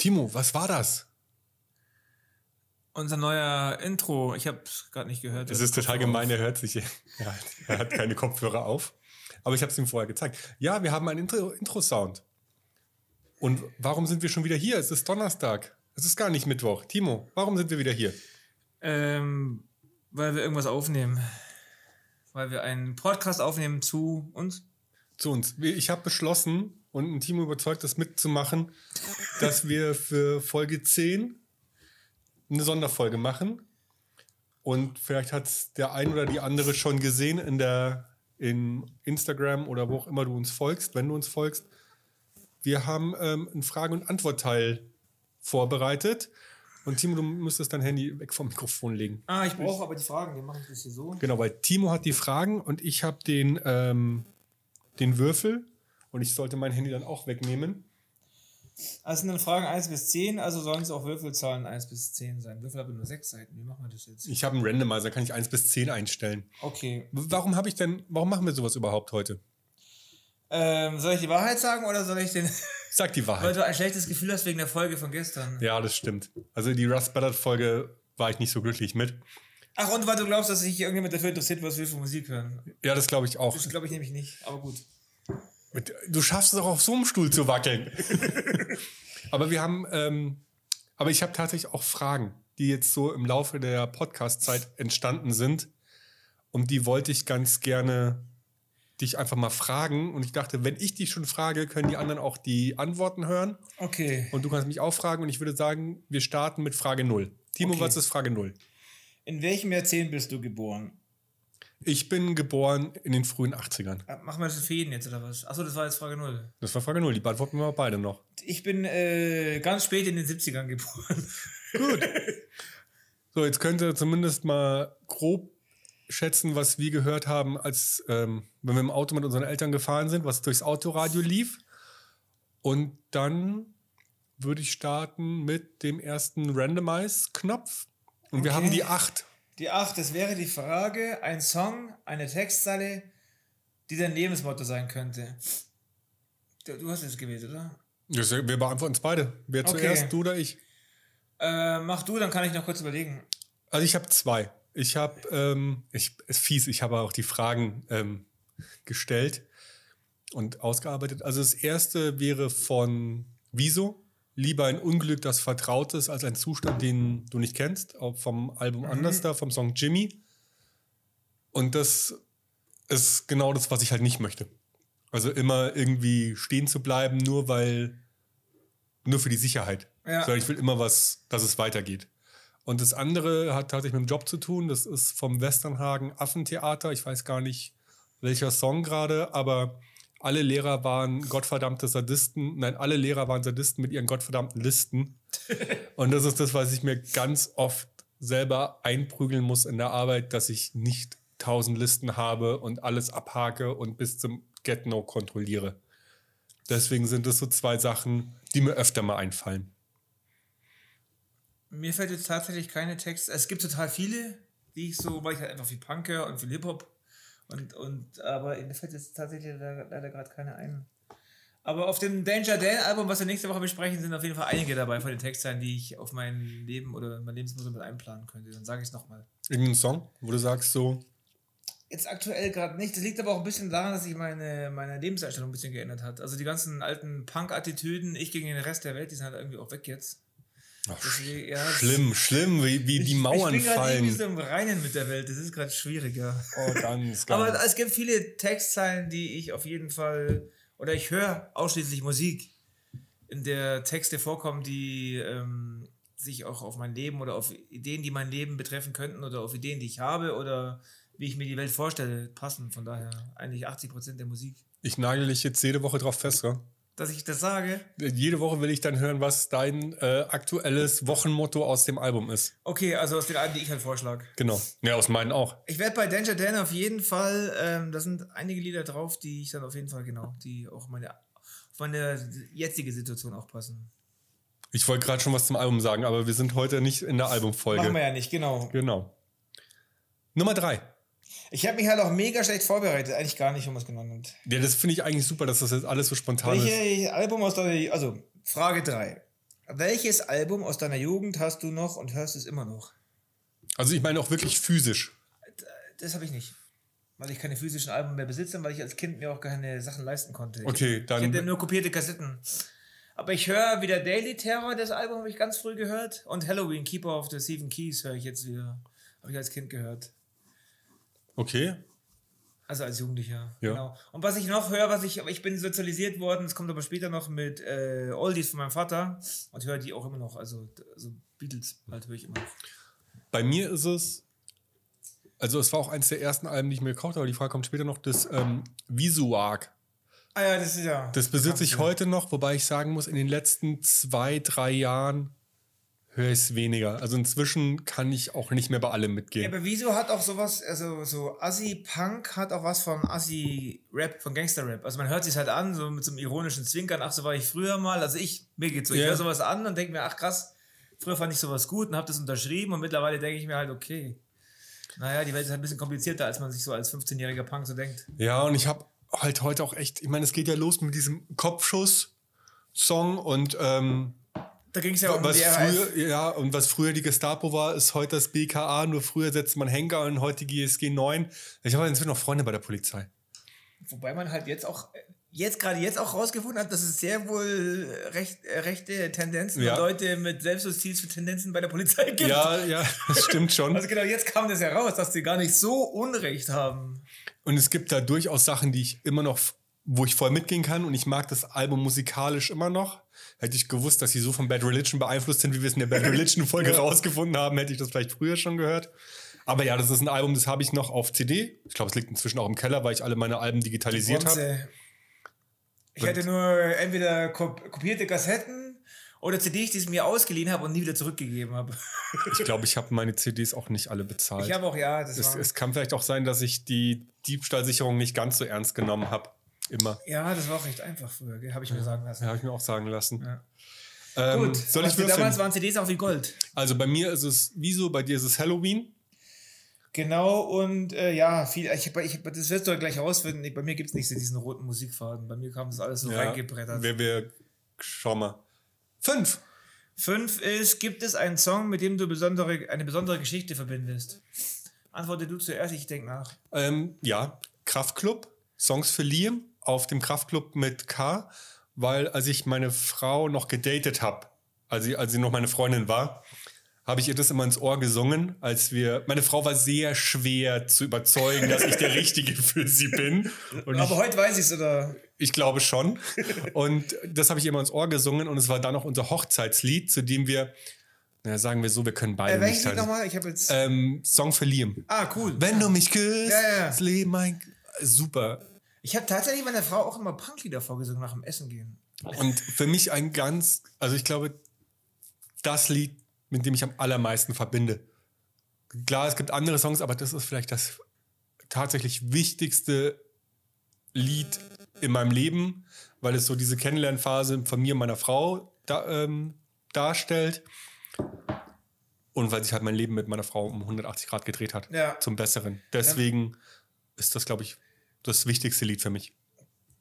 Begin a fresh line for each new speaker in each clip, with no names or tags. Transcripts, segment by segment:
Timo, was war das?
Unser neuer Intro. Ich habe es gerade nicht gehört.
Es ist total gemein, er hört sich. Er hat, er hat keine Kopfhörer auf. Aber ich habe es ihm vorher gezeigt. Ja, wir haben einen Intro-Sound. Und warum sind wir schon wieder hier? Es ist Donnerstag. Es ist gar nicht Mittwoch. Timo, warum sind wir wieder hier?
Ähm, weil wir irgendwas aufnehmen. Weil wir einen Podcast aufnehmen zu uns.
Zu uns. Ich habe beschlossen und ein Timo überzeugt, das mitzumachen, dass wir für Folge 10 eine Sonderfolge machen. Und vielleicht hat es der ein oder die andere schon gesehen in der in Instagram oder wo auch immer du uns folgst, wenn du uns folgst. Wir haben ähm, einen Frage- und Antwortteil vorbereitet. Und Timo, du müsstest dein Handy weg vom Mikrofon legen.
Ah, ich brauche aber die Fragen, die mache ich das hier so.
Genau, weil Timo hat die Fragen und ich habe den, ähm, den Würfel und ich sollte mein Handy dann auch wegnehmen.
Also sind dann Fragen 1 bis 10, also sollen es auch Würfelzahlen 1 bis 10 sein. Würfel haben nur 6 Seiten. Wie machen wir das jetzt?
Ich habe einen Randomizer, kann ich 1 bis 10 einstellen.
Okay.
Warum habe ich denn, warum machen wir sowas überhaupt heute?
Ähm, soll ich die Wahrheit sagen oder soll ich den.
Sag die Wahrheit.
Weil du ein schlechtes Gefühl hast wegen der Folge von gestern.
Ja, das stimmt. Also die Rust Ballard Folge war ich nicht so glücklich mit.
Ach, und weil du glaubst, dass sich irgendjemand dafür interessiert, was wir für Musik hören.
Ja, das glaube ich auch.
Das glaube ich nämlich nicht, aber gut.
Du schaffst es auch auf so einem Stuhl zu wackeln. aber wir haben, ähm, aber ich habe tatsächlich auch Fragen, die jetzt so im Laufe der Podcast-Zeit entstanden sind. Und die wollte ich ganz gerne dich einfach mal fragen. Und ich dachte, wenn ich dich schon frage, können die anderen auch die Antworten hören.
Okay.
Und du kannst mich auch fragen. Und ich würde sagen, wir starten mit Frage 0. Timo,
Okay.
was ist Frage 0?
In welchem Jahrzehnt bist du geboren?
Ich bin geboren in den frühen 80ern.
Ah, Machen wir das Fäden jetzt oder was? Achso, das war jetzt Frage 0.
Das war Frage 0. Die beantworten wir beide noch.
Ich bin äh, ganz spät in den 70ern geboren.
Gut. So, jetzt könnt ihr zumindest mal grob schätzen, was wir gehört haben, als ähm, wenn wir im Auto mit unseren Eltern gefahren sind, was durchs Autoradio lief. Und dann würde ich starten mit dem ersten Randomize-Knopf. Und wir
Okay.
haben die 8.
Die 8, das wäre die Frage, ein Song, eine Textzeile, die dein Lebensmotto sein könnte. Du, du hast es gewählt, oder?
Das, wir beantworten es beide. Wer
Okay.
zuerst, du oder ich?
Äh, mach du, dann kann ich noch kurz überlegen.
Also ich habe zwei. Ich habe, ähm, ich, ist fies, ich habe auch die Fragen ähm, gestellt und ausgearbeitet. Also das erste wäre von Wieso. Lieber ein Unglück, das vertraut ist, als ein Zustand, den du nicht kennst. Auch vom Album Understar, vom Song Jimmy. Und das ist genau das, was ich halt nicht möchte. Also immer irgendwie stehen zu bleiben, nur weil, nur für die Sicherheit.
Ja.
Sondern ich will immer was, dass es weitergeht. Und das andere hat tatsächlich mit dem Job zu tun. Das ist vom Westernhagen Affentheater. Ich weiß gar nicht, welcher Song gerade, aber alle Lehrer waren gottverdammte Sadisten. Nein, alle Lehrer waren Sadisten mit ihren gottverdammten Listen. Und das ist das, was ich mir ganz oft selber einprügeln muss in der Arbeit, dass ich nicht tausend Listen habe und alles abhake und bis zum Get-No kontrolliere. Deswegen sind das so zwei Sachen, die mir öfter mal einfallen.
Mir fällt jetzt tatsächlich keine Texte. Es gibt total viele, die ich so, weil ich halt einfach viel Punk höre und viel Hip-Hop. Und, und, aber mir fällt jetzt tatsächlich leider, leider gerade keine ein. Aber auf dem Danger Dan Album, was wir nächste Woche besprechen, sind auf jeden Fall einige dabei von den Textzeilen, die ich auf mein Leben oder mein Lebensmotto mit einplanen könnte. Dann sage ich es nochmal.
Irgendein Song, wo du sagst so,
Jetzt aktuell gerade nicht. Das liegt aber auch ein bisschen daran, dass sich meine, meine Lebenseinstellung ein bisschen geändert hat. Also die ganzen alten Punk-Attitüden, ich gegen den Rest der Welt, die sind halt irgendwie auch weg jetzt.
Ach,
Deswegen, ja,
schlimm, schlimm, wie, wie die Mauern
ich bin
fallen.
so im Reinen mit der Welt. Das ist gerade schwieriger.
Oh, ganz, ganz.
Aber es gibt viele Textzeilen, die ich auf jeden Fall, oder ich höre ausschließlich Musik, in der Texte vorkommen, die ähm, sich auch auf mein Leben oder auf Ideen, die mein Leben betreffen könnten oder auf Ideen, die ich habe oder wie ich mir die Welt vorstelle, passen. Von daher eigentlich 80 Prozent der Musik.
ich nagel dich jetzt jede Woche drauf fest, ja?
Dass ich das sage.
Jede Woche will ich dann hören, was dein äh, aktuelles Wochenmotto aus dem Album ist.
Okay, also aus den Alben, die ich halt vorschlage.
Genau. Ja, aus meinen auch.
Ich werde bei Danger Dan auf jeden Fall, ähm, da sind einige Lieder drauf, die ich dann auf jeden Fall, genau, die auch meine, auf meine jetzige Situation auch passen.
Ich wollte gerade schon was zum Album sagen, aber wir sind heute nicht in der Albumfolge.
Machen wir ja nicht, genau.
Genau. Nummer drei.
Ich habe mich halt auch mega schlecht vorbereitet. Eigentlich gar nicht, um es genommen hat.
Ja, das finde ich eigentlich super, dass das jetzt alles so spontan ist.
Welches Album aus deiner... Also, Frage 3. Welches Album aus deiner Jugend hast du noch und hörst es immer noch?
Also ich meine auch wirklich physisch.
Das habe ich nicht. Weil ich keine physischen Alben mehr besitze, weil ich als Kind mir auch keine Sachen leisten konnte.
Okay,
ich
dann-
hatte nur kopierte Kassetten. Aber ich höre wieder Daily Terror, das Album habe ich ganz früh gehört. Und Halloween, Keeper of the Seven Keys höre ich jetzt wieder. Habe ich als Kind gehört.
Okay.
Also als Jugendlicher.
Ja.
Genau. Und was ich noch höre, was ich, aber ich bin sozialisiert worden, das kommt aber später noch mit äh, Oldies von meinem Vater und höre die auch immer noch. Also, also Beatles halt höre ich immer noch.
Bei mir ist es, also es war auch eines der ersten Alben, die ich mir gekauft habe, aber die Frage kommt später noch, das ähm, Visuark.
Ah ja, das ist ja.
Das besitze ich heute noch, wobei ich sagen muss, in den letzten zwei, drei Jahren höre ich es weniger. Also inzwischen kann ich auch nicht mehr bei allem
Ja,
mitgehen.
aber wieso hat auch sowas, also so Assi-Punk hat auch was von Assi-Rap, von Gangster-Rap. Also man hört sich halt an, so mit so einem ironischen Zwinkern, ach, so war ich früher mal. Also ich, mir geht's so, ich
Ja.
höre sowas an und denke mir, ach krass, früher fand ich sowas gut und habe das unterschrieben und mittlerweile denke ich mir halt, okay. Naja, die Welt ist halt ein bisschen komplizierter, als man sich so als 15-jähriger Punk so denkt.
Ja, und ich habe halt heute auch echt, ich meine, es geht ja los mit diesem Kopfschuss-Song und ähm,
Da ging es ja um
was früher, ja, und was früher die Gestapo war, ist heute das BKA, nur früher setzt man Henker und heute die GSG 9. Ich habe inzwischen noch Freunde bei der Polizei.
Wobei man halt jetzt auch, jetzt gerade jetzt auch rausgefunden hat, dass es sehr wohl recht, äh, rechte Tendenzen
Ja.
und Leute mit Selbstjustiz für Tendenzen bei der Polizei gibt.
Ja, ja, das stimmt schon.
Also genau, jetzt kam das heraus, dass die gar nicht so Unrecht haben.
Und es gibt da durchaus Sachen, die ich immer noch, wo ich voll mitgehen kann. Und ich mag das Album musikalisch immer noch. Hätte ich gewusst, dass sie so von Bad Religion beeinflusst sind, wie wir es in der Bad Religion-Folge rausgefunden haben, hätte ich das vielleicht früher schon gehört. Aber ja, das ist ein Album, das habe ich noch auf CD. Ich glaube, es liegt inzwischen auch im Keller, weil ich alle meine Alben digitalisiert habe.
Ich hatte nur entweder kop kopierte Kassetten oder CDs, die ich mir ausgeliehen habe und nie wieder zurückgegeben habe.
Ich glaube, ich habe meine CDs auch nicht alle bezahlt.
Ich habe auch, ja, das
es, es kann vielleicht auch sein, dass ich die Diebstahlsicherung nicht ganz so ernst genommen habe. Immer.
ja, das war auch recht einfach früher, habe ich mir sagen lassen.
Ja, habe ich mir auch sagen lassen.
Ja.
Ähm,
Gut,
soll ich
damals waren CDs auch wie Gold.
Also bei mir ist es wieso, bei dir ist es Halloween.
Genau, und äh, ja, viel, ich, ich, das wirst du ja gleich herausfinden. Bei mir gibt es nicht so diesen roten Musikfaden. Bei mir kam das alles so reingebrettert.
Wir, wir, schau mal. Fünf.
Fünf ist, gibt es einen Song, mit dem du besondere, eine besondere Geschichte verbindest? Antworte du zuerst, ich denke nach.
Ähm, ja, Kraftclub, Songs für Liam auf dem Kraftclub mit K, weil als ich meine Frau noch gedatet habe, als sie, als sie noch meine Freundin war, habe ich ihr das immer ins Ohr gesungen, als wir. Meine Frau war sehr schwer zu überzeugen, dass ich der Richtige für sie bin. Und ich,
Aber heute weiß ich es, oder?
ich glaube schon. Und das habe ich ihr immer ins Ohr gesungen und es war dann auch unser Hochzeitslied, zu dem wir, na, sagen wir so, wir können beide
Äh,
nicht
Lied nochmal? Ich habe jetzt.
Ähm, Song für Liam.
ah, cool.
Wenn du mich küsst,
Ja, ja.
das Leben mein. Super.
Ich habe tatsächlich meiner Frau auch immer Punklieder vorgesungen nach dem Essen gehen.
Und für mich ein ganz, also ich glaube, das Lied, mit dem ich am allermeisten verbinde. Klar, es gibt andere Songs, aber das ist vielleicht das tatsächlich wichtigste Lied in meinem Leben, weil es so diese Kennenlernphase von mir und meiner Frau da, ähm, darstellt. Und weil sich halt mein Leben mit meiner Frau um 180 Grad gedreht hat.
Ja.
Zum Besseren. Deswegen ist das, glaube ich, das wichtigste Lied für mich.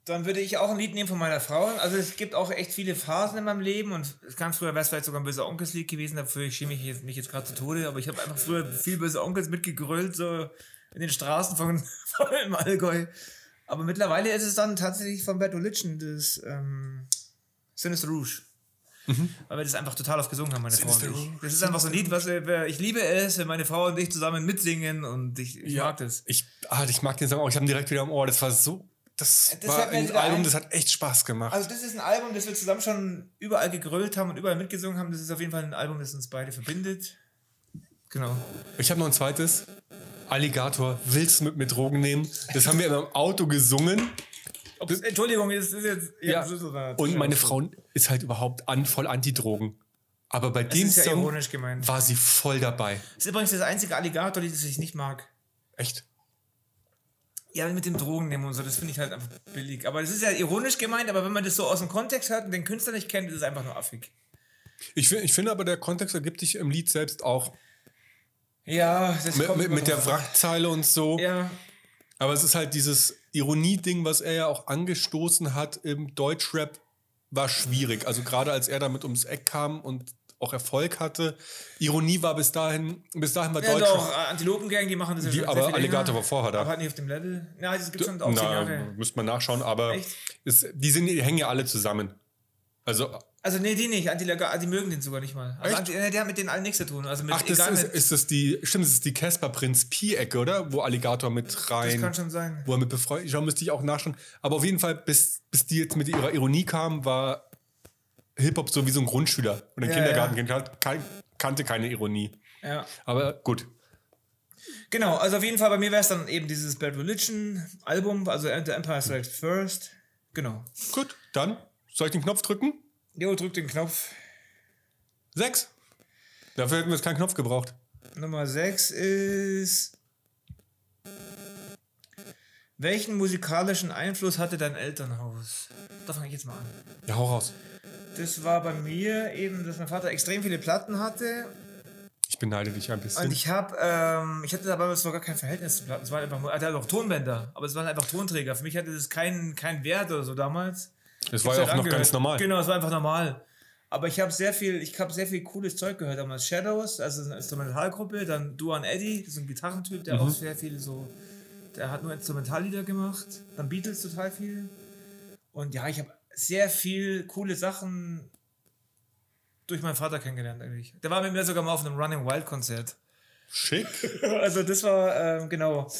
Dann würde ich auch ein Lied nehmen von meiner Frau. Also es gibt auch echt viele Phasen in meinem Leben und ganz früher wäre es vielleicht sogar ein böser Onkelslied gewesen, dafür ich schäme jetzt, mich jetzt gerade zu Tode, aber ich habe einfach früher viel böse Onkels mitgegrölt, so in den Straßen von, von Allgäu. Aber mittlerweile ist es dann tatsächlich von Religion, das ähm, Sinister Rouge. Weil wir das einfach total oft gesungen haben, meine Frau und
Sinister
ich. Das ist einfach so ein Lied, was wir, ich liebe es, wenn meine Frau und ich zusammen mitsingen und ich, ich mag das.
Ich, ah, ich mag den Song auch. Ich habe ihn direkt wieder im Ohr. Das war so. Das,
Das
war ein Album, das hat echt Spaß gemacht.
Also das ist ein Album, das wir zusammen schon überall gegrölt haben und überall mitgesungen haben. Das ist auf jeden Fall ein Album, das uns beide verbindet. Genau.
ich habe noch ein zweites. Alligator, willst du mit mir Drogen nehmen? Das haben wir immer im Auto gesungen.
Ups, Entschuldigung, das ist jetzt...
Ja. Und meine Frau ist halt überhaupt an, voll Anti-Drogen. Aber bei dem
ist ja
Song war sie voll dabei.
Das ist übrigens das einzige Alligator-Lied, das ich nicht mag.
Echt?
Ja, mit dem Drogen nehmen und so, das finde ich halt einfach billig. Aber das ist ja ironisch gemeint, aber wenn man das so aus dem Kontext hört und den Künstler nicht kennt, ist es einfach nur affig.
Ich, find, ich finde aber, der Kontext ergibt sich im Lied selbst auch.
Ja, das
Mit,
kommt
mit, mit der. Wrackzeile und so.
Ja,
Aber es ist halt dieses Ironie-Ding, was er ja auch angestoßen hat im Deutschrap, war schwierig. Also gerade als er damit ums Eck kam und auch Erfolg hatte. Ironie war bis dahin, bis dahin war
ja
Deutschrap.
doch, Antilopengang, die machen das ja
Die-
schon
aber
sehr
Alligator war vorher da.
Aber halt nicht auf dem Level. Ja, das gibt schon auch
Na,
Jahre.
müsste man nachschauen, aber es, die, sind, die hängen ja alle zusammen. Also,
Also nee, die nicht. Antilaga, die mögen den sogar nicht mal. Also? Anti, nee, der hat mit denen allen nichts zu tun. Also mit,
ach, das ist, ist das die, stimmt, das ist die Casper Prinz Pi-Ecke, oder? Wo Alligator mit
das
rein,
kann schon sein.
wo er mit befreundet, ich müsste ich auch nachschauen. Aber auf jeden Fall, bis, bis die jetzt mit ihrer Ironie kamen, war Hip-Hop so wie so ein Grundschüler. Und ein
Ja,
Kindergartenkind hat kein, kannte keine Ironie.
Ja.
Aber gut.
Genau, also auf jeden Fall bei mir wäre es dann eben dieses Bad Religion Album, also The Empire Strikes First. Genau.
Gut, dann soll ich den Knopf drücken?
Jo, drück den Knopf.
Sechs. Dafür hätten wir jetzt keinen Knopf gebraucht.
Nummer 6 ist. Welchen musikalischen Einfluss hatte dein Elternhaus? Da fange ich jetzt mal an.
Ja, hau raus.
Das war bei mir eben, dass mein Vater extrem viele Platten hatte.
Ich beneide dich ein bisschen.
Und ich habe, ähm, ich hatte dabei so gar kein Verhältnis zu Platten. Es waren einfach, nur- er hatte auch Tonbänder, aber es waren einfach Tonträger. Für mich hatte das keinen keinen Wert oder so damals.
Das war ja
hab's
auch noch
angehört.
ganz normal.
Genau, es war einfach normal. Aber ich habe sehr viel, ich habe sehr viel cooles Zeug gehört. Damals Shadows, also eine Instrumentalgruppe, dann Duan Eddy, das ist ein Gitarrentyp, der
Mhm.
auch sehr viel so, der hat nur Instrumentallieder gemacht. Dann Beatles total viel. Und ja, ich habe sehr viel coole Sachen durch meinen Vater kennengelernt eigentlich. Der war mit mir sogar mal auf einem Running Wild Konzert.
Schick.
Also das war, ähm, genau.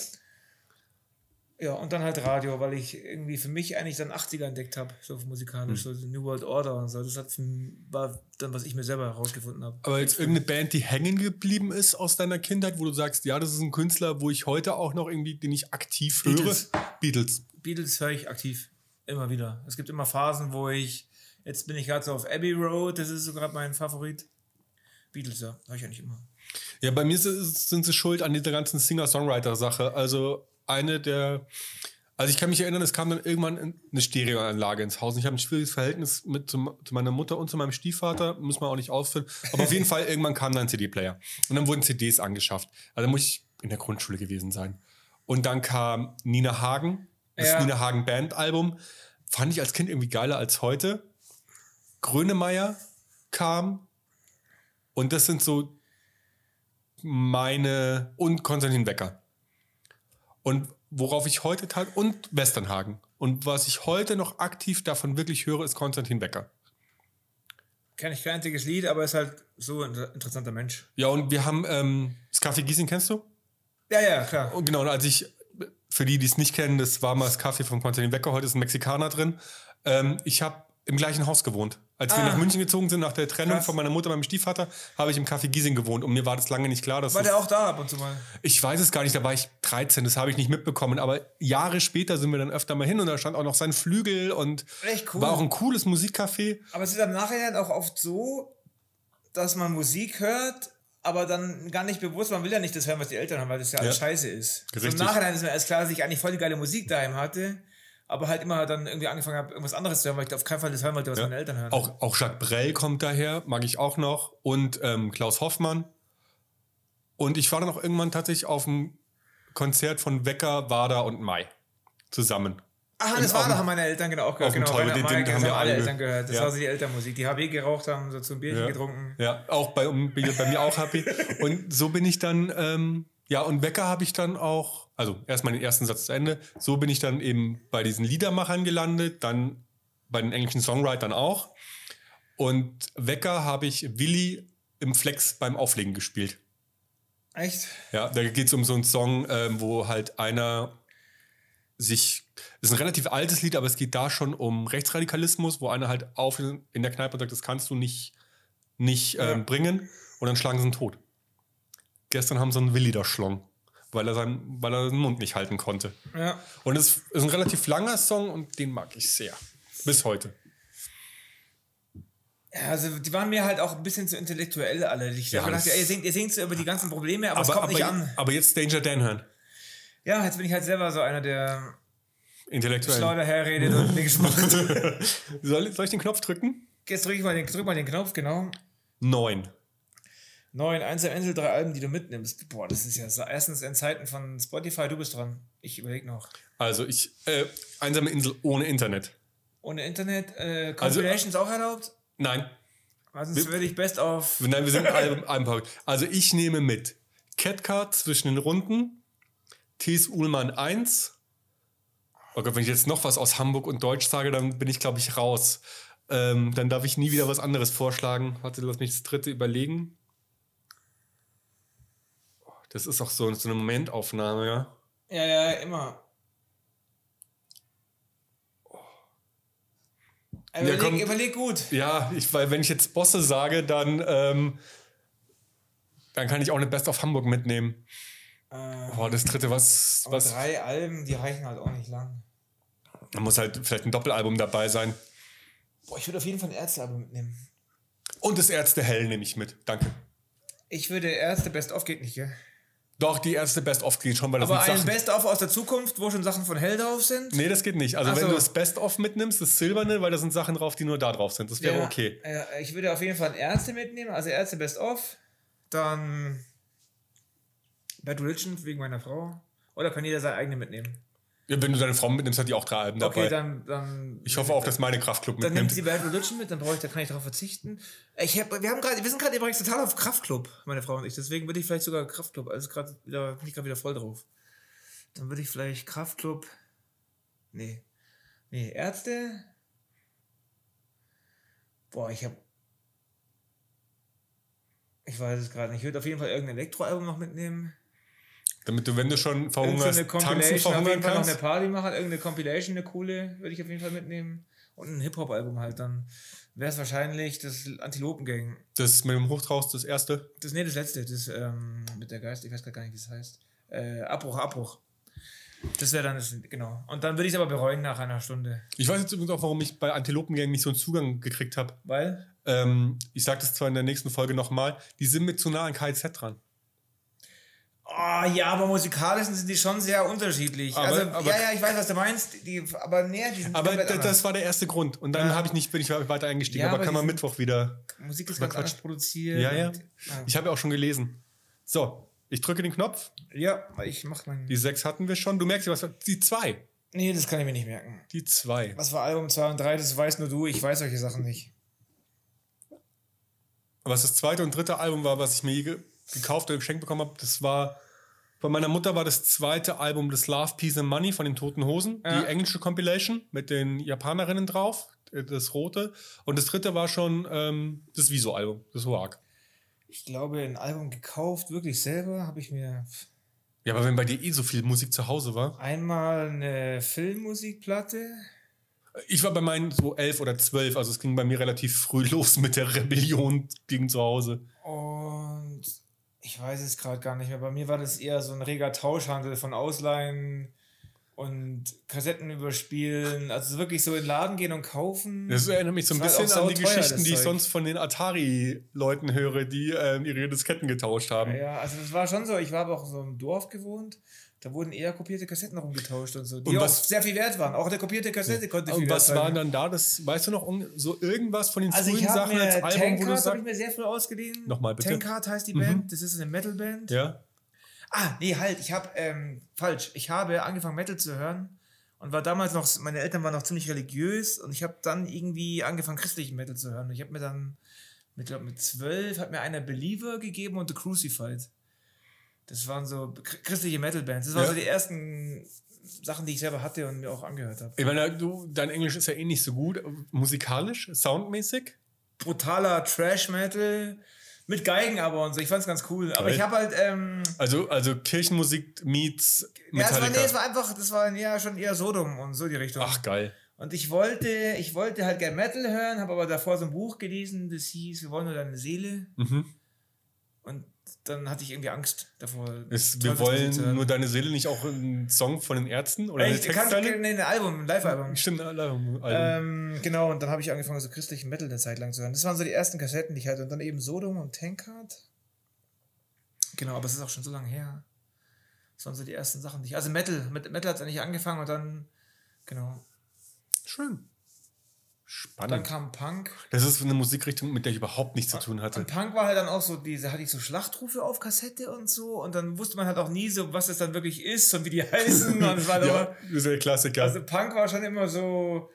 Ja, und dann halt Radio, weil ich irgendwie für mich eigentlich dann 80er entdeckt habe, so musikalisch, so die New World Order und so. Das hat, war dann, was ich mir selber herausgefunden habe.
Aber jetzt irgendeine Band, die hängen geblieben ist aus deiner Kindheit, wo du sagst, ja, das ist ein Künstler, wo ich heute auch noch irgendwie, den ich aktiv höre.
Beatles.
Beatles.
Beatles höre ich aktiv. Immer wieder. Es gibt immer Phasen, wo ich, jetzt bin ich gerade so auf Abbey Road, das ist so gerade mein Favorit. Beatles, ja, höre ich eigentlich immer.
Ja, bei mir sind sind sie schuld an dieser ganzen Singer-Songwriter-Sache. Also eine der. Also ich kann mich erinnern, es kam dann irgendwann eine Stereoanlage ins Haus. Und Ich habe ein schwieriges Verhältnis mit zu, zu meiner Mutter und zu meinem Stiefvater, muss man auch nicht ausführen. Aber auf jeden Fall irgendwann kam dann ein CD-Player. Und dann wurden CDs angeschafft. Also muss ich in der Grundschule gewesen sein. Und dann kam Nina Hagen, das
Ja.
Nina Hagen Band-Album. Fand ich als Kind irgendwie geiler als heute. Grönemeyer kam. Und das sind so meine und Konstantin Wecker. Und worauf ich heute tag und Westernhagen. Und was ich heute noch aktiv davon wirklich höre, ist Konstantin Wecker.
Kenne ich kein einziges Lied, aber ist halt so ein inter- interessanter Mensch.
Ja, und wir haben ähm, das Kaffee Giesing, kennst du?
Ja, ja, klar.
Und genau, und als ich, für die, die es nicht kennen, das war mal das Kaffee von Konstantin Wecker, heute ist ein Mexikaner drin. Ähm, ich habe im gleichen Haus gewohnt. Als wir
Ah.
nach München gezogen sind, nach der Trennung
Krass.
von meiner Mutter und meinem Stiefvater, habe ich im Café Giesing gewohnt. Und mir war das lange nicht klar, dass
War der auch da ab und zu mal?
Ich weiß es gar nicht, da war ich 13, das habe ich nicht mitbekommen. Aber Jahre später sind wir dann öfter mal hin und da stand auch noch sein Flügel und
cool.
war auch ein cooles Musikcafé.
Aber es ist im Nachhinein auch oft so, dass man Musik hört, aber dann gar nicht bewusst, man will ja nicht das hören, was die Eltern haben, weil das ja alles
Ja.
scheiße ist. So Im. Nachhinein ist mir erst klar, dass ich eigentlich voll die geile Musik daheim hatte, aber halt immer dann irgendwie angefangen habe, irgendwas anderes zu hören, weil ich auf keinen Fall das hören wollte, was meine Eltern hören.
Auch, auch Jacques Brel kommt daher, mag ich auch noch. Und ähm, Klaus Hoffmann. Und ich war dann auch irgendwann tatsächlich auf dem Konzert von Wecker, Wader und Mai zusammen.
Ach,
Und
das war haben meine Eltern genau auch gehört. Genau,
Toll,
Rainer
den- den haben wir
haben alle Eltern gehört. Das
ja.
war so die Elternmusik. Die HB geraucht haben, so zum Bierchen
Ja.
getrunken.
Ja, auch bei, um, bei bei mir auch happy. Und so bin ich dann, ähm, ja, und Wecker habe ich dann auch, also erstmal den ersten Satz zu Ende, so bin ich dann eben bei diesen Liedermachern gelandet, dann bei den englischen Songwritern auch. Und Wecker habe ich Willi im Flex beim Auflegen gespielt.
Echt?
Ja, da geht es um so einen Song, ähm, wo halt einer sich, das ist ein relativ altes Lied, aber es geht da schon um Rechtsradikalismus, wo einer halt auf in der Kneipe sagt, das kannst du nicht, nicht ähm,
Ja.
bringen und dann schlagen sie ihn tot. Gestern haben sie einen Willi da schlong, weil er, seinen, weil er den Mund nicht halten konnte.
Ja.
Und es ist ein relativ langer Song und den mag ich sehr. Bis heute.
Ja, also die waren mir halt auch ein bisschen zu intellektuell alle. Ich
Ja, das-
ey, ihr singt, ihr singt so über die ganzen Probleme, aber, es kommt
aber,
nicht an.
aber jetzt Danger Dan hören.
Ja, jetzt bin ich halt selber so einer, der
Intellektuell.
schlau daherredet und nichts macht.
Soll, soll ich den Knopf drücken?
Jetzt drück ich mal den, drück mal den Knopf, genau.
Neun.
Neun, einsam Insel, drei Alben, die du mitnimmst. Boah, das ist ja so. Erstens in Zeiten von Spotify, du bist dran. Ich überlege noch.
Also ich, äh, einsame Insel ohne Internet.
Ohne Internet, äh,
Also,
Compilations auch erlaubt?
Nein.
Also sonst würde ich Best of.
Nein, wir sind Album, Album. Also ich nehme mit Catcard zwischen den Runden, T.S. Uhlmann 1. Oh Gott, wenn ich jetzt noch was aus Hamburg und Deutsch sage, dann bin ich, glaube ich, raus. Ähm, dann darf ich nie wieder was anderes vorschlagen. Warte, lass mich das dritte überlegen. Das ist auch so, so eine Momentaufnahme, ja.
Ja, ja, immer. Überleg,
komm.
überleg gut.
Ja, ich, weil wenn ich jetzt Bosse sage, dann, ähm, dann kann ich auch eine Best of Hamburg mitnehmen.
Äh,
Boah, das dritte, was, was
drei Alben, die reichen halt auch nicht lang.
da muss halt vielleicht ein Doppelalbum dabei sein.
Boah, ich würde auf jeden Fall ein Ärztealbum mitnehmen.
Und das Ärzte Hell nehme ich mit. Danke.
Ich würde Ärzte Best of geht nicht, gell?
Doch, die erste Best of geht schon, weil das
Aber ein
Sachen.
Best of aus der Zukunft, wo schon Sachen von Hell drauf sind?
nee, das geht nicht. Also,
Ach
wenn
so.
du das Best of mitnimmst, das Silberne, weil da sind Sachen drauf, die nur da drauf sind. Das wäre
Ja,
okay.
äh, ich würde auf jeden Fall Ärzte mitnehmen, also Ärzte Best of. Dann Bad Religion wegen meiner Frau. Oder kann jeder seine eigene mitnehmen?
Ja, wenn du deine Frau mitnimmst, hat die auch drei Alben dabei.
Okay, dann, dann.
ich hoffe auch, dass meine Kraftclub
Dann nimmt
mitnimmt.
sie Bad Religion mit, dann brauche ich, da kann ich darauf verzichten. Ich hab, wir, haben grad, wir sind gerade übrigens total auf Kraftclub, meine Frau und ich. Deswegen würde ich vielleicht sogar Kraftclub. Also gerade wieder, bin ich gerade wieder voll drauf. Dann würde ich vielleicht Kraftclub. Nee. Nee, Ärzte. Boah, ich hab. Ich weiß es gerade nicht. Ich würde auf jeden Fall irgendein Elektroalbum noch mitnehmen.
Damit du, wenn du schon verhungerst, tanzen
Compilation, auf
verhungern
Fall noch eine
kannst.
Party machen. Irgendeine Compilation, eine coole, würde ich auf jeden Fall mitnehmen. Und ein Hip-Hop-Album halt dann. Wäre es wahrscheinlich das Antilopengang.
Das mit dem Hochtraus, das erste.
Das, nee, das letzte, das ähm, mit der Geist, ich weiß gar nicht, wie es heißt. Äh, Abbruch, Abbruch. Das wäre dann das, genau. Und dann würde ich es aber bereuen nach einer Stunde.
Ich weiß jetzt übrigens auch, warum ich bei Antilopengang nicht so einen Zugang gekriegt habe.
Weil?
Ähm, ich sage das zwar in der nächsten Folge nochmal, die sind mit zu nah an KZ dran.
Oh, ja, aber musikalisch sind die schon sehr unterschiedlich.
Aber-
also,
aber-
ja, ja, ich weiß, was du meinst. Die, aber nee, die sind
Aber
komplett
d-
anders.
das war der erste Grund. Und dann
Ja.
habe ich nicht, bin ich weiter eingestiegen.
Ja,
aber
aber
kann man Mittwoch wieder.
Musik ist ganz anders
Quatsch.
produziert.
Ja, ja.
ja.
Ich habe ja auch schon gelesen. So, ich drücke den Knopf.
Ja, ich mach mein.
Die sechs hatten wir schon. Du merkst, was die zwei.
Nee, das kann ich mir nicht merken.
Die zwei.
Was war Album 2 und 3? Das weißt nur du, ich weiß solche Sachen nicht.
Was das zweite und dritte Album war, was ich mir gekauft oder geschenkt bekommen habe, das war von meiner Mutter war das zweite Album das Love, Peace and Money von den Toten Hosen,
Ja.
die englische Compilation mit den Japanerinnen drauf, äh, das rote. Und das dritte war schon ähm, das Wieso-Album, das Hoag.
Ich glaube, ein Album gekauft, wirklich selber, habe ich mir
Ja, aber wenn bei dir eh so viel Musik zu Hause war.
einmal eine Filmmusikplatte.
Ich war bei meinen so elf oder zwölf, also es ging bei mir relativ früh los mit der Rebellion gegen zu Hause.
Und ich weiß es gerade gar nicht mehr. Bei mir war das eher so ein reger Tauschhandel von Ausleihen und Kassetten überspielen. Also wirklich so in den Laden gehen und kaufen.
Das erinnert mich so ein bisschen an die Geschichten, die ich sonst von den Atari-Leuten höre, die ähm, ihre Disketten getauscht haben.
ja, also das war schon so. Ich war aber auch so im Dorf gewohnt. Da wurden eher kopierte Kassetten rumgetauscht und so, die
Und
auch
was-
sehr viel wert waren. Auch eine kopierte Kassette konnte viel
Und was
sein.
war dann da? Das, weißt du noch so irgendwas von den
Also ich
frühen Sachen
mir
als Album, wo du
Tankard habe ich
sagst?
mir sehr früh ausgeliehen.
Nochmal, bitte.
Tankard heißt die
Mhm.
Band. Das ist eine Metalband.
Ja.
Ah, nee, halt, ich habe, ähm, falsch. Ich habe angefangen Metal zu hören und war damals noch, meine Eltern waren noch ziemlich religiös und ich habe dann irgendwie angefangen christlichen Metal zu hören. Und ich habe mir dann, mit, glaub, mit zwölf, hat mir einer Believer gegeben und The Crucified. Das waren so chr- christliche Metal-Bands. Das waren
Ja.
so die ersten Sachen, die ich selber hatte und mir auch angehört habe.
Ich meine, du, dein Englisch ist ja eh nicht so gut. Musikalisch, soundmäßig.
Brutaler Trash-Metal. Mit Geigen aber und so. Ich fand's ganz cool. Aber
Geil.
ich habe halt, ähm,
Also, also Kirchenmusik meets
ja, es war,
Metallica.
nee, es war einfach, das war ja schon eher Sodom und so die Richtung.
Ach, geil.
Und ich wollte, ich wollte halt gerne Metal hören, habe aber davor so ein Buch gelesen, das hieß Wir wollen nur deine Seele.
Mhm.
Dann hatte ich irgendwie Angst davor.
Ist, wir wollen nur deine Seele nicht auch ein Song von den Ärzten oder
ich kann, nee, ein Album, ein Live-Album.
Stimmt, Album. Album.
Ähm, genau, und dann habe ich angefangen, so christlichen Metal eine Zeit lang zu hören. Das waren so die ersten Kassetten, die ich hatte. Und dann eben Sodom und Tankard. Genau, aber es ist auch schon so lange her. Das waren so die ersten Sachen, die ich. Also Metal, mit Metal hat es eigentlich angefangen und dann, genau.
Schön. Spannend.
Dann kam Punk.
Das ist eine Musikrichtung, mit der ich überhaupt nichts zu tun hatte.
Und Punk war halt dann auch so, diese hatte ich so Schlachtrufe auf Kassette und so. Und dann wusste man halt auch nie so, was es dann wirklich ist und wie die heißen. Und es war
ja, das ist Klassiker.
also Punk war schon immer so.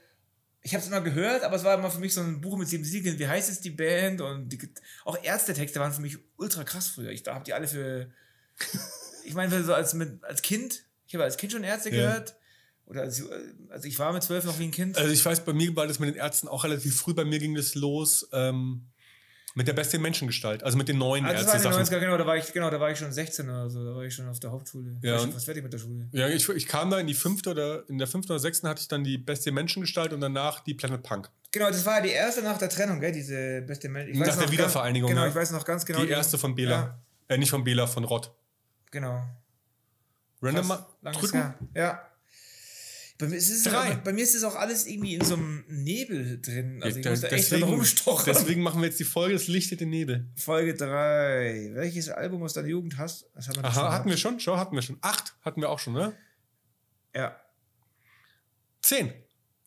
Ich habe es immer gehört, aber es war immer für mich so ein Buch mit sieben Siegeln. Wie heißt es die Band? Und die, auch Ärztetexte waren für mich ultra krass früher. Ich da habe die alle für. ich meine, so als, mit, als Kind, ich habe als Kind schon Ärzte
Ja.
gehört. Oder als, also ich war mit zwölf noch wie ein Kind.
Also ich weiß, bei mir war das mit den Ärzten auch relativ früh. Bei mir ging das los ähm, mit der besten Menschengestalt, also mit den neuen
Ah, das war in den
Ärzte-Sachen.
90er, genau, da war ich, genau, da war ich schon 16 oder so, da war ich schon auf der Hauptschule.
Ja,
War schon
und-
fast fertig mit der Schule.
Ja, ich, ich kam da in die fünfte oder in der fünften oder sechsten hatte ich dann die beste Menschengestalt und danach die Planet Punk.
Genau, das war ja die erste nach der Trennung, gell, diese beste Mensch. Ich
Nach
weiß
der
noch
Wiedervereinigung,
Ganz, genau,
ja.
ich weiß noch ganz genau.
die erste von Bela.
Ja,
Äh, nicht von Bela, von Rott.
genau.
Random drücken.
her. Ja. Bei mir, ist es
Drei.
bei, bei mir ist es auch alles irgendwie in so einem Nebel drin. Also ich
Ja,
muss da echt
deswegen,
rumstochern.
deswegen machen wir jetzt die Folge Das Licht in den Nebel.
Folge 3. Welches Album aus deiner Jugend hast? Das haben wir
Aha, hatten wir schon? Schon hatten wir schon. Acht hatten wir auch schon, ne?
Ja.
Zehn.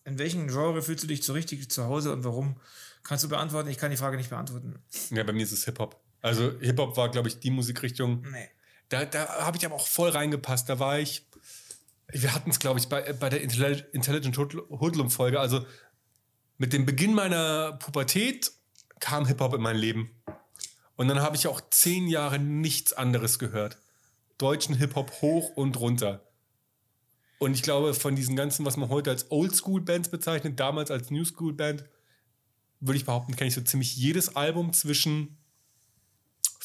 In welchem Genre fühlst du dich so richtig zu Hause und warum? Kannst du beantworten? Ich kann die Frage nicht beantworten.
Ja, bei mir ist es Hip-Hop. Also Hip-Hop war, glaube ich, die Musikrichtung.
Nee.
Da, da habe ich aber auch voll reingepasst. Da war ich. Wir hatten es, glaube ich, bei, bei der Intelli- Intelligent Hood- Hoodlum-Folge. Also mit dem Beginn meiner Pubertät kam Hip-Hop in mein Leben. Und dann habe ich auch zehn Jahre nichts anderes gehört. Deutschen Hip-Hop hoch und runter. Und ich glaube, von diesen ganzen, was man heute als Oldschool-Bands bezeichnet, damals als New School-Band, würde ich behaupten, kenne ich so ziemlich jedes Album zwischen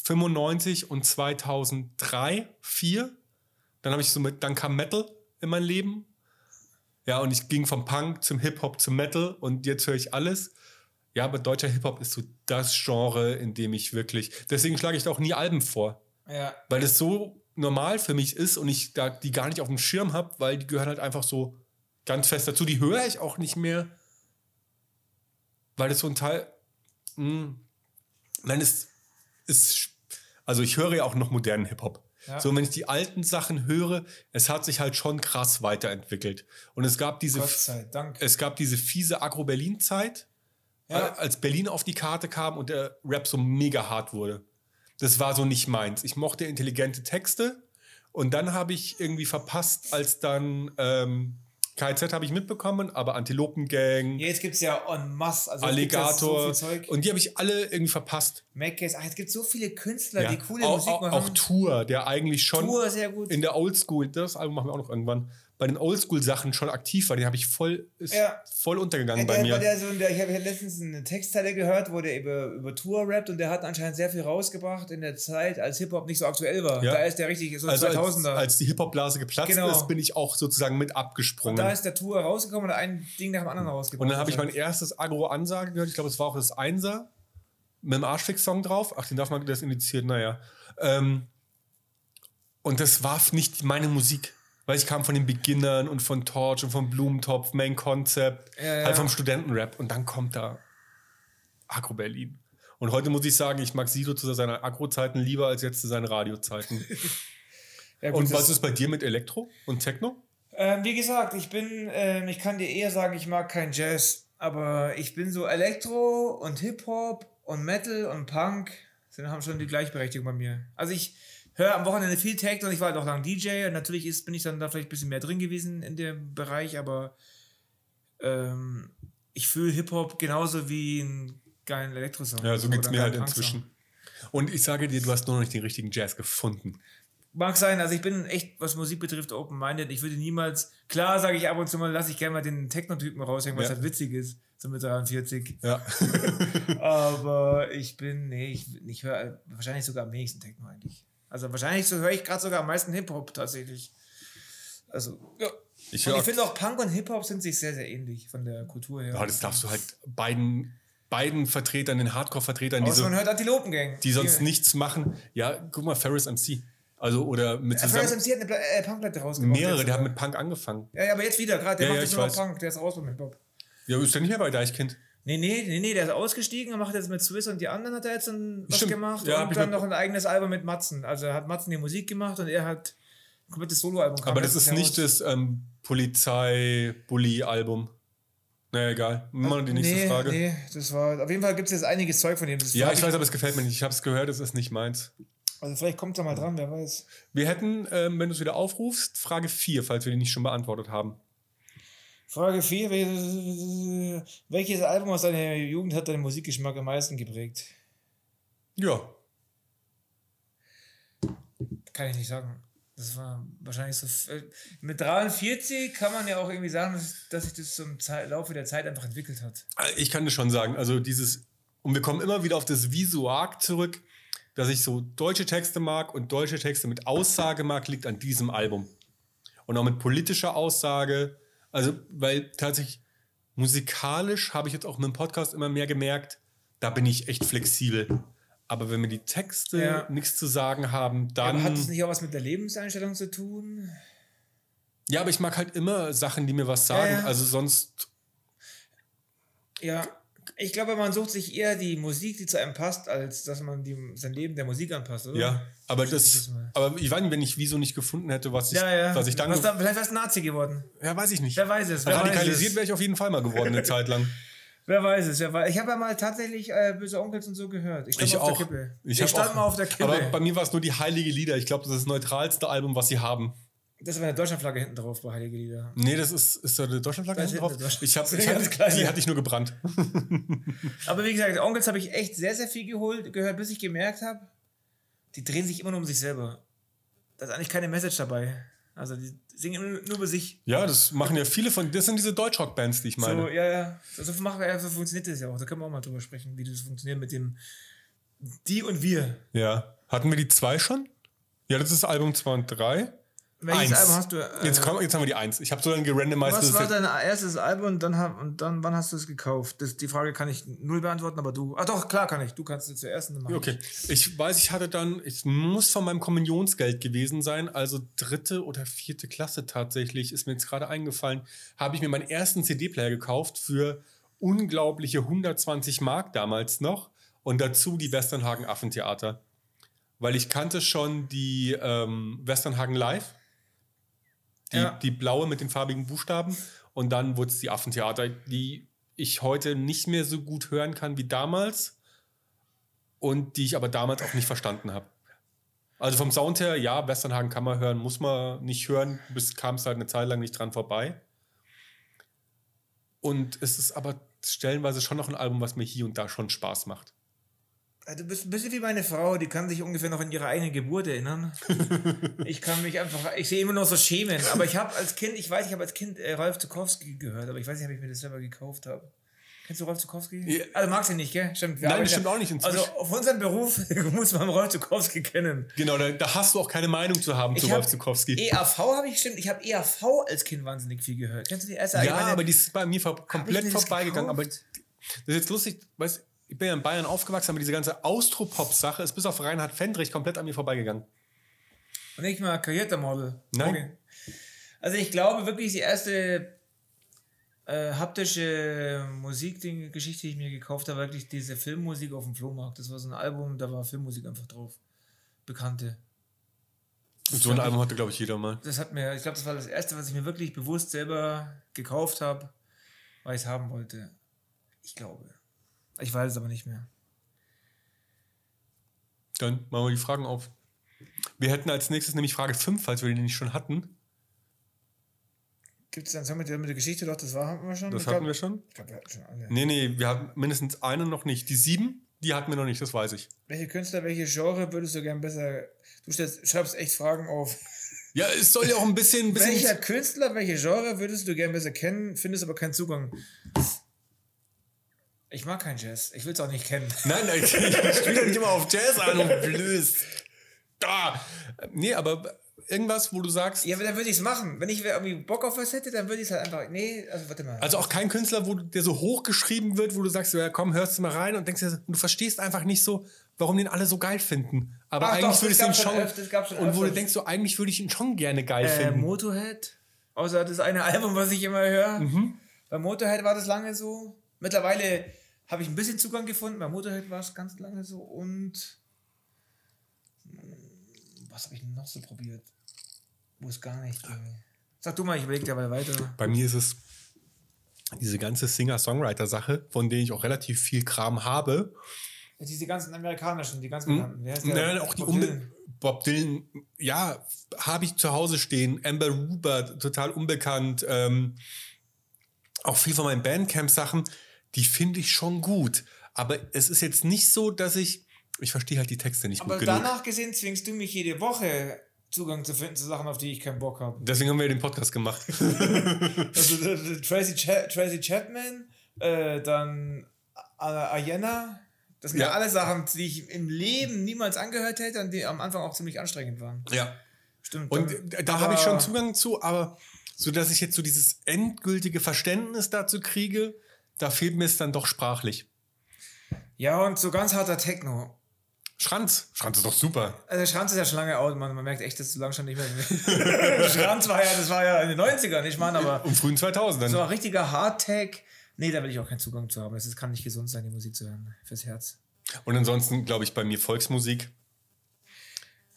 95 und 2003, 4. Dann habe ich so mit, dann kam Metal in mein Leben. Ja, und ich ging vom Punk zum Hip-Hop zum Metal und jetzt höre ich alles. Ja, aber deutscher Hip-Hop ist so das Genre, in dem ich wirklich. Deswegen schlage ich da auch nie Alben vor.
Ja.
Weil es so normal für mich ist und ich da die gar nicht auf dem Schirm habe, weil die gehören halt einfach so ganz fest dazu. Die höre ich auch nicht mehr, weil das so ein Teil. Mh, nein, es ist. Also ich höre ja auch noch modernen Hip-Hop.
Ja.
So, wenn ich die alten Sachen höre, es hat sich halt schon krass weiterentwickelt. Und es gab diese,
Gott sei Dank.
es gab diese fiese Agro-Berlin-Zeit,
Ja.
als Berlin auf die Karte kam und der Rap so mega hart wurde. Das war so nicht meins. Ich mochte intelligente Texte und dann habe ich irgendwie verpasst, als dann ähm, KZ habe ich mitbekommen, aber Antilopengang,
Jetzt gibt es ja en masse. Also
Alligator
ja so
und die habe ich alle irgendwie verpasst.
Mackes. Ach, es gibt so viele Künstler,
Ja.
die coole
auch,
Musik machen.
auch Tour, der eigentlich schon
Tour sehr gut.
in der Oldschool, das Album machen wir auch noch irgendwann, bei den Oldschool-Sachen schon aktiv war. Den habe ich voll, ist
Ja.
voll untergegangen
der,
bei mir.
der der, ich habe letztens eine Textzeile gehört, wo der über, über Tour rappt und der hat anscheinend sehr viel rausgebracht in der Zeit, als Hip-Hop nicht so aktuell war.
Ja.
Da ist der richtig so
also als,
2000er.
als die Hip-Hop-Blase geplatzt
Genau.
ist, bin ich auch sozusagen mit
und
abgesprungen.
da ist der Tour rausgekommen und ein Ding nach dem anderen rausgebracht.
Und dann habe ich mein erstes Agro-Ansage gehört. Ich glaube, es war auch das Einser. Mit dem Arschfix-Song drauf. Ach, den darf man das indiziert, naja. Ähm, und das war nicht meine Musik. Weil ich kam von den Beginnern und von Torch und von Blumentopf, Main Concept,
Ja,
halt vom Studentenrap. Und dann kommt da Agro Berlin. Und heute muss ich sagen, ich mag Sido zu seinen Agro-Zeiten lieber als jetzt zu seinen Radio-Zeiten.
ja, gut,
und was ist bei dir mit Elektro und Techno?
Ähm, wie gesagt, ich bin, ähm, ich kann dir eher sagen, ich mag kein Jazz, aber ich bin so Elektro und Hip-Hop und Metal und Punk sind, haben schon die Gleichberechtigung bei mir. Also ich höre am Wochenende viel Techno und ich war halt auch lang DJ und natürlich ist, bin ich dann da vielleicht ein bisschen mehr drin gewesen in dem Bereich, aber ähm, ich fühle Hip-Hop genauso wie einen geilen Elektro-Song.
Ja, so geht es mir halt inzwischen. Und ich sage dir, du hast nur noch nicht den richtigen Jazz gefunden.
Mag sein, also ich bin echt, was Musik betrifft, open-minded. Ich würde niemals, klar sage ich ab und zu mal, lasse ich gerne mal den Techno-Typen raushängen, was
Ja.
halt witzig ist, so mit 43.
Ja.
Aber ich bin, nee, ich, ich höre wahrscheinlich sogar am wenigsten Techno eigentlich. Also wahrscheinlich so höre ich gerade sogar am meisten Hip-Hop tatsächlich. Also, ja.
Ich
ich finde auch Punk und Hip-Hop sind sich sehr, sehr ähnlich von der Kultur her.
Ja, das darfst du halt beiden, beiden Vertretern, den Hardcore-Vertretern, die, so,
man hört Antilopengang.
die sonst nichts machen. Ja, guck mal, Ferris MC. Also, oder mit
Äh, Ferris. MC hat eine Pla äh, Punkplatte rausgebracht.
Mehrere,
jetzt
der hat
Nee, nee, nee, nee, der ist ausgestiegen und macht jetzt mit Swiss und die anderen hat er jetzt dann was
Stimmt.
gemacht
Ja,
und dann
mit-
noch ein eigenes Album mit Matzen. Also hat Matzen die Musik gemacht und er hat ein komplettes Soloalbum. kam
Aber das ist nicht
raus.
das ähm, Polizei-Bully-Album. Naja, egal. Mal die nächste
nee,
Frage.
Nee, das war. Auf jeden Fall gibt es jetzt einiges Zeug von dem. Das
Ja, ich weiß, aber es gefällt mir nicht. Ich habe es gehört, es ist nicht meins.
Also vielleicht kommt er mal dran, wer weiß.
Wir hätten, ähm, wenn du es wieder aufrufst, Frage 4, falls wir die nicht schon beantwortet haben.
Frage 4. Welches Album aus deiner Jugend hat deinen Musikgeschmack am meisten geprägt?
Ja.
Kann ich nicht sagen. Das war wahrscheinlich so. äh, Mit 43 kann man ja auch irgendwie sagen, dass, sich das zum Laufe der Zeit einfach entwickelt hat.
Ich kann das schon sagen. Also dieses, und wir kommen immer wieder auf das Visuag zurück, dass ich so deutsche Texte mag und deutsche Texte mit Aussage mag, liegt an diesem Album. Und auch mit politischer Aussage. Also, weil tatsächlich musikalisch habe ich jetzt auch mit dem Podcast immer mehr gemerkt, da bin ich echt flexibel. Aber wenn mir die Texte
Ja.
nichts zu sagen haben, dann.
Aber hat das nicht auch was mit der Lebenseinstellung zu tun?
ja, aber ich mag halt immer Sachen, die mir was sagen.
Ja, ja.
Also sonst.
Ja, ich glaube, man sucht sich eher die Musik, die zu einem passt, als dass man die, sein Leben der Musik anpasst, oder?
Ja, aber das. Aber ich weiß nicht, wenn ich Wieso nicht gefunden hätte, was ich,
Ja, ja.
was ich dann.
was dann vielleicht wärst du Nazi geworden.
Ja, weiß ich nicht.
Wer weiß es? Wer
Radikalisiert wäre ich auf jeden Fall mal geworden, eine Zeit lang.
Wer weiß es? Wer weiß. Ich habe ja mal tatsächlich äh, Böse Onkels und so gehört. Ich stand
Ich
mal auf
auch.
der Kippe.
Ich
Ich, stand
auch-
mal auf der Kippe.
Aber bei mir war es nur die Heilige Lieder. Ich glaube, das ist das neutralste Album, was sie haben.
Das war eine Deutschlandflagge hinten drauf bei Heilige Lieder.
Nee, das ist, ist da eine Deutschlandflagge
ist
hinten drauf? Ich hab, ich
kleine.
die hatte ich nur gebrannt.
Aber wie gesagt, Onkels habe ich echt sehr, sehr viel geholt, gehört, bis ich gemerkt habe, die drehen sich immer nur um sich selber. Da ist eigentlich keine Message dabei. Also die singen immer nur über sich.
Ja, das machen ja viele von. Das sind diese Deutschrock-Bands, die ich meine.
So, ja, ja. So, machen so funktioniert das ja auch. Da können wir auch mal drüber sprechen, wie das funktioniert mit dem Die und Wir.
Ja. Hatten wir die zwei schon? Ja, das ist Album 2 und 3.
Welches
Eins.
Album hast du? Äh,
Jetzt, komm, jetzt haben wir die 1. Ich habe so dann gerandomized.
was war dein erstes Album und dann, und dann wann hast du es gekauft? Das, die Frage kann ich null beantworten, aber du. Ah doch, klar kann ich. Du kannst es zuerst und dann mach
Okay, ich weiß, ich hatte dann, es muss von meinem Kommunionsgeld gewesen sein, also dritte oder vierte Klasse tatsächlich, ist mir jetzt gerade eingefallen, habe ich mir meinen ersten CD-Player gekauft für unglaubliche 120 Mark damals noch und dazu die Westernhagen Affentheater. Weil ich kannte schon die ähm, Westernhagen Live, die,
Ja.
die blaue mit den farbigen Buchstaben und dann wurde es die Affentheater, die ich heute nicht mehr so gut hören kann wie damals und die ich aber damals auch nicht verstanden habe. Also vom Sound her, ja, Westernhagen kann man hören, muss man nicht hören, bis kam es halt eine Zeit lang nicht dran vorbei. Und es ist aber stellenweise schon noch ein Album, was mir hier und da schon Spaß macht.
Du bist ein bisschen wie meine Frau, die kann sich ungefähr noch an ihre eigene Geburt erinnern. ich kann mich einfach, ich sehe immer noch so schämen. Aber ich habe als Kind, ich weiß, ich habe als Kind äh, Ralf Zukowski gehört, aber ich weiß nicht, ob ich mir das selber gekauft habe. Kennst du Rolf Zukowski?
Ja.
Also magst du ihn nicht, gell? Stimmt.
Nein, das stimmt
ja-
auch nicht inzwischen.
Also auf unserem Beruf muss man Rolf Zukowski kennen.
Genau, da, da hast du auch keine Meinung zu haben zu
Ich hab
Rolf Zukowski.
EAV habe ich stimmt, ich habe EAV als Kind wahnsinnig viel gehört. Kennst du die erste
ja,
allgemeine-
aber die ist bei mir komplett vorbeigegangen. Aber das ist jetzt lustig, weißt ich bin ja in Bayern aufgewachsen, aber diese ganze Austropop-Sache ist bis auf Reinhard Fendrich komplett an mir vorbeigegangen.
Und nicht mal karierter Model.
Nein.
Okay. Also ich glaube wirklich, die erste äh, haptische Musikgeschichte, die ich mir gekauft habe, war wirklich diese Filmmusik auf dem Flohmarkt. Das war so ein Album, da war Filmmusik einfach drauf. Bekannte.
Und so ein Album hatte, glaube ich, jeder mal.
Das hat mir, ich glaube, das war das erste, was ich mir wirklich bewusst selber gekauft habe, weil ich es haben wollte. Ich glaube. Ich weiß es aber nicht mehr.
Dann machen wir die Fragen auf. Wir hätten als nächstes nämlich Frage 5, falls wir die nicht schon hatten.
Gibt es Song mit der, mit der Geschichte doch? Das war, hatten wir schon?
Das
ich
hatten
glaub,
wir schon.
Ich glaube, wir hatten schon alle.
Nee, nee, wir hatten mindestens eine noch nicht. Die sieben, die hatten wir noch nicht, das weiß ich.
Welche Künstler, welche Genre würdest du gern besser. Du stellst, schreibst echt Fragen auf.
Ja, es soll ja auch ein bisschen. bisschen
Welcher Künstler, welche Genre würdest du gern besser kennen, findest aber keinen Zugang? Ich mag keinen Jazz. Ich will es auch nicht kennen.
Nein, nein, ich spiele nicht immer auf Jazz an und blöd. Da. Nee, aber irgendwas, wo du sagst.
Ja, aber dann würde ich es machen. Wenn ich irgendwie Bock auf was hätte, dann würde ich es halt einfach. Nee, also warte mal.
Also auch kein Künstler, wo der so hochgeschrieben wird, wo du sagst, ja komm, hörst du mal rein und denkst dir, du verstehst einfach nicht so, warum den alle so geil finden. Aber
Ach
eigentlich würde ich den
schon öfter, schon
und wo du denkst, so eigentlich würde ich ihn schon gerne geil
äh,
finden.
Motorhead. Außer das eine Album, was ich immer höre.
Mhm.
Bei Motorhead war das lange so. Mittlerweile habe ich ein bisschen Zugang gefunden. Bei Motorhead war es ganz lange so. Und. hm, Was habe ich noch so probiert? Wo es gar nicht ging. Sag du mal, ich überlege dabei weiter.
Bei mir ist es diese ganze Singer-Songwriter-Sache, von denen ich auch relativ viel Kram habe.
Diese ganzen amerikanischen, die ganz
Hm?
bekannten. Wer heißt
Nein, auch die
Bob Dylan.
Bob Dylan, ja, habe ich zu Hause stehen. Amber Rupert, total unbekannt. Ähm, auch viel von meinen Bandcamp-Sachen, die finde ich schon gut. Aber es ist jetzt nicht so, dass ich, ich verstehe halt die Texte nicht
Aber
gut genug.
danach gesehen zwingst du mich jede Woche Zugang zu finden zu Sachen, auf die ich keinen Bock habe.
Deswegen haben wir den Podcast gemacht.
Also äh, äh, Tracy, Cha Tracy Chapman, äh, dann A- Ayenna. Das sind ja.
Ja.
alle Sachen, die ich im Leben niemals angehört hätte und die am Anfang auch ziemlich anstrengend waren.
ja.
Stimmt.
Und da, da
aber-
habe ich schon Zugang zu, aber so dass ich jetzt so dieses endgültige Verständnis dazu kriege, da fehlt mir es dann doch sprachlich.
Ja, und so ganz harter Techno.
Schranz, Schranz ist doch super.
Also Schranz ist ja schon lange out, man, man merkt echt, dass du lang schon nicht mehr. Schranz war ja, das war ja in den 90ern, ich meine, aber
Um frühen 2000ern.
so ein richtiger Hardtech. Nee, da will ich auch keinen Zugang zu haben. Es kann nicht gesund sein, die Musik zu hören. Fürs Herz.
Und ansonsten glaube ich bei mir Volksmusik.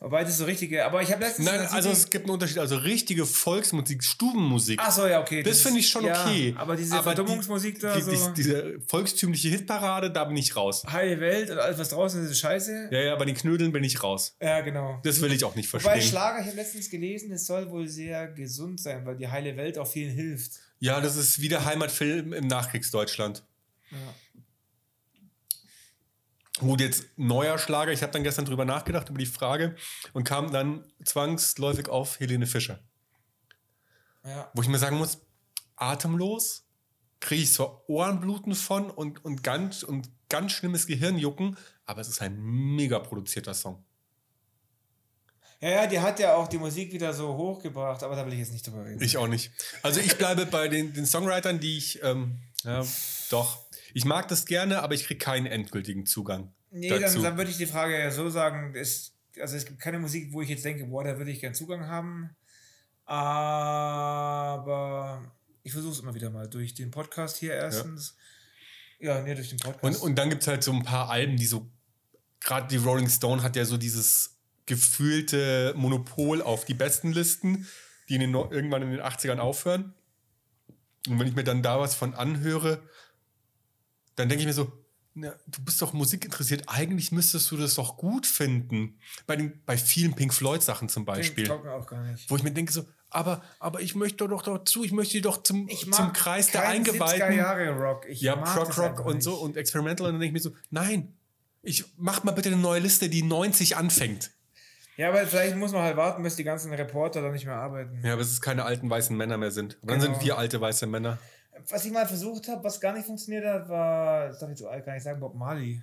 Wobei das so richtige, aber ich habe letztens.
Nein, also es gibt einen Unterschied. Also richtige Volksmusik, Stubenmusik.
Ach so, ja, okay.
das finde ich schon
ja,
okay.
Aber diese Verdummungsmusik
die,
da,
die,
so
die, diese volkstümliche Hitparade, da bin ich raus.
heile Welt und alles, was draußen ist, ist scheiße. Ja,
Ja, ja, bei den Knödeln bin ich raus.
genau.
Das will ich auch nicht
Wobei
verstehen.
Schlager, ich habe letztens gelesen, es soll wohl sehr gesund sein, weil die heile Welt auch vielen hilft.
Ja, das ist wie der Heimatfilm im Nachkriegsdeutschland.
Ja.
Gut, jetzt neuer Schlager. Ich habe dann gestern drüber nachgedacht, über die Frage und kam dann zwangsläufig auf Helene Fischer.
Ja.
Wo ich mir sagen muss, atemlos, kriege ich zwar Ohrenbluten von und, und, ganz, und ganz schlimmes Gehirnjucken, aber es ist ein mega produzierter Song.
ja, ja, die hat ja auch die Musik wieder so hochgebracht, aber da will ich jetzt nicht drüber reden.
Ich auch nicht. Also ich bleibe bei den, den Songwritern, die ich, ähm, ja, doch, ich mag das gerne, aber ich kriege keinen endgültigen Zugang
nee,
dazu.
dann, dann würde ich die Frage ja so sagen, es, also es gibt keine Musik, wo ich jetzt denke, boah, da würde ich gern Zugang haben. Aber ich versuche es immer wieder mal durch den Podcast hier erstens. Ja, nee, durch den Podcast.
Und, und dann gibt es halt so ein paar Alben, die so, gerade die Rolling Stone hat ja so dieses gefühlte Monopol auf die besten Listen, die in den, irgendwann in den 80ern aufhören. Und wenn ich mir dann da was von anhöre, dann denke ich mir so, na, du bist doch Musik interessiert, eigentlich müsstest du das doch gut finden. Bei, den, bei vielen Pink Floyd-Sachen zum Beispiel.
mir auch gar nicht.
Wo ich mir denke so, aber, aber ich möchte doch dazu, ich möchte doch zum,
Ich
zum Kreis der
keinen 70er
Eingeweihten.
Jahre Rock. Ich
Ja, Prog Rock und so und Experimental. Und dann denke ich mir so, nein, ich mach mal bitte eine neue Liste, die 90 anfängt.
Ja, aber vielleicht muss man halt warten, bis die ganzen Reporter dann nicht mehr arbeiten.
Ja, aber es keine alten weißen Männer mehr sind. Dann
Genau.
sind wir alte weiße Männer.
Was ich mal versucht habe, was gar nicht funktioniert hat, war, das darf ich so alt gar nicht sagen, Bob Marley.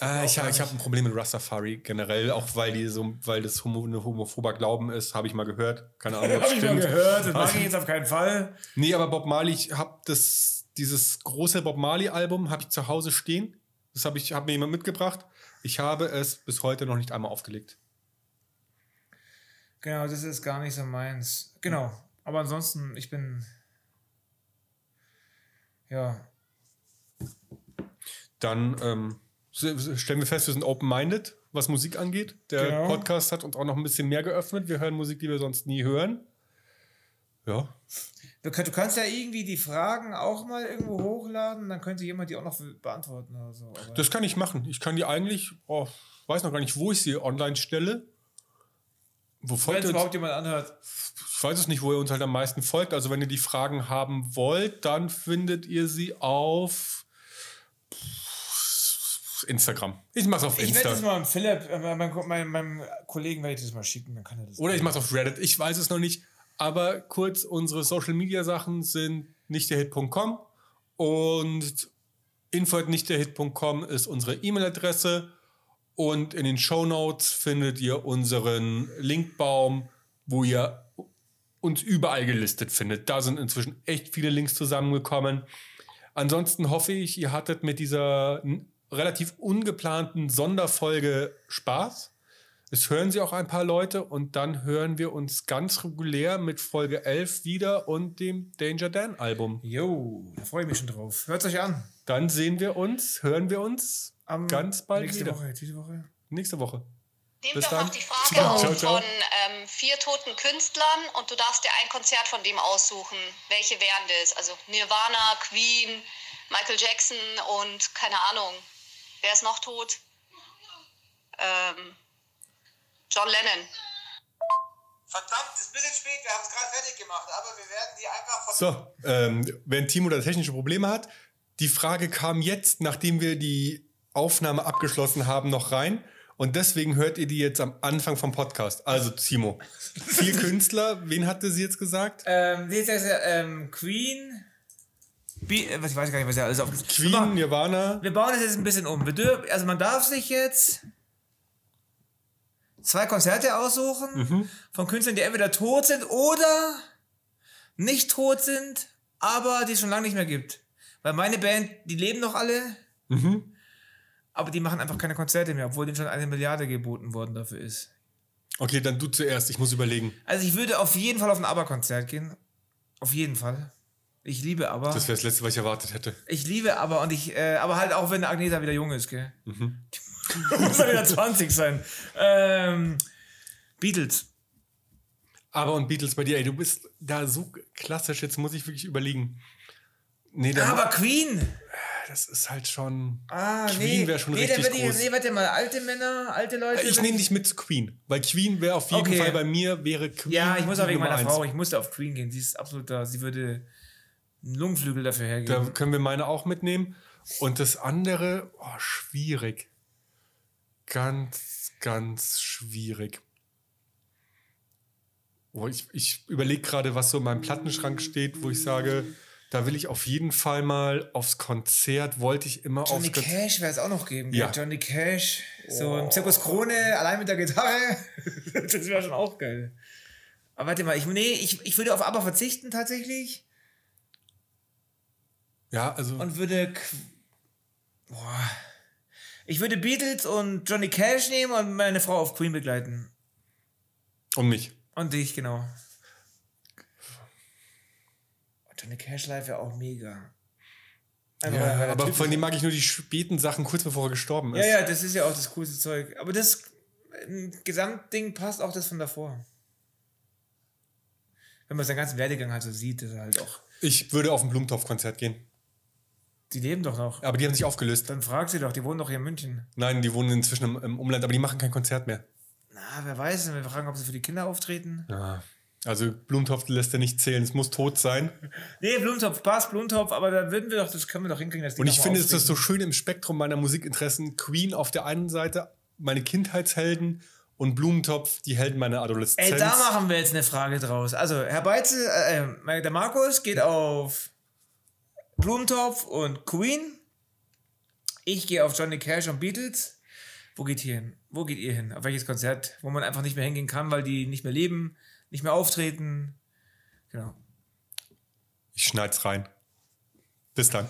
Äh, ich habe
nicht.
ein Problem mit Rastafari generell, auch weil die so, weil das homo, ein homophober Glauben ist, habe ich mal gehört. Keine Ahnung, ob
Hab
es
ich mal gehört, das mag
Also-
ich jetzt auf keinen Fall.
Nee, aber Bob Marley, ich habe das, dieses große Bob Marley-Album habe ich zu Hause stehen. Das habe ich, hat mir jemand mitgebracht. Ich habe es bis heute noch nicht einmal aufgelegt.
Genau, das ist gar nicht so meins. Genau. Aber ansonsten, ich bin. Ja.
Dann ähm, stellen wir fest, wir sind open-minded, was Musik angeht. Der
Genau.
Podcast hat uns auch noch ein bisschen mehr geöffnet. Wir hören Musik, die wir sonst nie hören. Ja.
Du, kannst ja irgendwie die Fragen auch mal irgendwo hochladen, dann könnte jemand die auch noch beantworten oder so. Aber
Das kann ich machen. Ich kann die eigentlich, oh, weiß noch gar nicht, wo ich sie online stelle. Wo
Wenn
folgt uns?
überhaupt jemand anhört.
Ich weiß es nicht, wo ihr uns halt am meisten folgt. Also wenn ihr die Fragen haben wollt, dann findet ihr sie auf Instagram. Ich mach's auf
Ich werde das mal Philipp, äh, meinem, meinem, meinem Kollegen werde ich das mal schicken, dann kann er das.
Oder ich mach's auf Reddit. Ich weiß es noch nicht. Aber kurz, unsere Social Media Sachen sind nicht der Hit.com und info.nichtderhit.com ist unsere E-Mail-Adresse. Und in den Show Notes findet ihr unseren Linkbaum, wo ihr uns überall gelistet findet. Da sind inzwischen echt viele Links zusammengekommen. Ansonsten hoffe ich, ihr hattet mit dieser relativ ungeplanten Sonderfolge Spaß. Es hören sie auch ein paar Leute und dann hören wir uns ganz regulär mit Folge 11 wieder und dem Danger Dan Album.
Jo, da freue ich mich schon drauf. Hört euch an.
Dann sehen wir uns, hören wir uns
Am
ganz bald
nächste
wieder.
Woche, diese Woche.
Nächste Woche. Bis
doch
dann.
noch die Frage
Ciao,
auf
ciao, ciao.
von ähm, vier toten Künstlern und du darfst dir ein Konzert von dem aussuchen. Welche wären das? Also Nirvana, Queen, Michael Jackson und keine Ahnung. Wer ist noch tot? Ähm, John Lennon.
Verdammt, ist ein bisschen spät, wir haben es gerade fertig gemacht, aber wir werden die einfach von.
So, ähm, wenn Timo da technische Probleme hat, die Frage kam jetzt, nachdem wir die Aufnahme abgeschlossen haben, noch rein. Und deswegen hört ihr die jetzt am Anfang vom Podcast. Also, Timo, vier Künstler, wen hatte sie jetzt gesagt?
Ähm, nee, das ist ja, ähm, Queen. Be äh, was- ich weiß gar nicht, was er alles auf.
Queen, Nirvana.
Wir bauen das jetzt ein bisschen um. Wir dürfen, also man darf sich jetzt zwei Konzerte aussuchen von Künstlern, die entweder tot sind oder nicht tot sind, aber die es schon lange nicht mehr gibt. Weil meine Band, die leben noch alle, aber die machen einfach keine Konzerte mehr, obwohl denen schon eine Milliarde geboten worden dafür ist.
Okay, dann du zuerst, ich muss überlegen.
Also ich würde auf jeden Fall auf ein ABBA-Konzert gehen. Auf jeden Fall. Ich liebe ABBA.
Das wäre das Letzte, was ich erwartet hätte.
Ich liebe aber und ich, äh, aber halt auch wenn Agneta wieder jung ist, gell? Muss er wieder 20 sein. Ähm, Beatles.
Aber und Beatles bei dir, ey, du bist da so klassisch, jetzt muss ich wirklich überlegen. Nee, dann,
Aber Queen.
das ist halt schon.
Ah,
Queen
nee.
wäre schon
nee,
richtig
dann
groß.
ich, nee, warte mal, alte Männer, alte Leute.
Ich nehme dich mit zu Queen, weil Queen wäre auf jeden
Okay.
Fall bei mir, wäre Queen.
Ja, ich muss auch wegen meiner
eins.
Frau, ich musste auf Queen gehen. Sie ist absolut da. Sie würde einen Lungenflügel dafür
Da
hergeben.
können wir meine auch mitnehmen. Und das andere, oh, schwierig. Ganz, ganz schwierig. Oh, ich ich überlege gerade, was so in meinem Plattenschrank steht, wo ich sage, da will ich auf jeden Fall mal aufs Konzert, wollte ich immer
Johnny
aufs Konzert.
Cash wäre es auch noch geben.
Ja.
Johnny Cash. So im Zirkus Krone, allein mit der Gitarre. das wäre schon auch geil. Aber warte mal, ich, nee, ich, ich würde auf ABBA verzichten tatsächlich.
Ja, also
und würde. Boah. Ich würde Beatles und Johnny Cash nehmen und meine Frau auf Queen begleiten.
und mich.
Und dich, genau. Johnny Cash live wäre auch mega. Weil
Ja, aber
Typ
von dem mag ich nur die späten Sachen kurz bevor er gestorben ist.
Ja, ja, das ist ja auch das coolste Zeug. Aber das Gesamtding passt auch das von davor. Wenn man seinen ganzen Werdegang halt so sieht, ist er halt auch.
Ich würde auf ein Blumentopf-Konzert gehen.
Die leben doch noch.
Aber die haben sich aufgelöst.
Dann frag sie doch, die wohnen doch hier in München.
Nein, die wohnen inzwischen im, im Umland, aber die machen kein Konzert mehr.
Na, wer weiß, wir fragen, ob sie für die Kinder auftreten.
Ja. Also Blumentopf lässt er nicht zählen, es muss tot sein.
Nee, Blumentopf passt, Blumentopf, aber da würden wir doch, das können wir doch hinkriegen. Dass die
Und ich finde, es ist so schön im Spektrum meiner Musikinteressen. Queen auf der einen Seite, meine Kindheitshelden und Blumentopf, die Helden meiner Adoleszenz.
Ey, da machen wir jetzt eine Frage draus. Also, Herr Beitzel, äh, äh, der Markus geht auf Blumentopf und Queen. Ich gehe auf Johnny Cash und Beatles. Wo geht ihr hin? Wo geht ihr hin? Auf welches Konzert? Wo man einfach nicht mehr hingehen kann, weil die nicht mehr leben, nicht mehr auftreten. Genau.
Ich schneid's rein. Bis dann.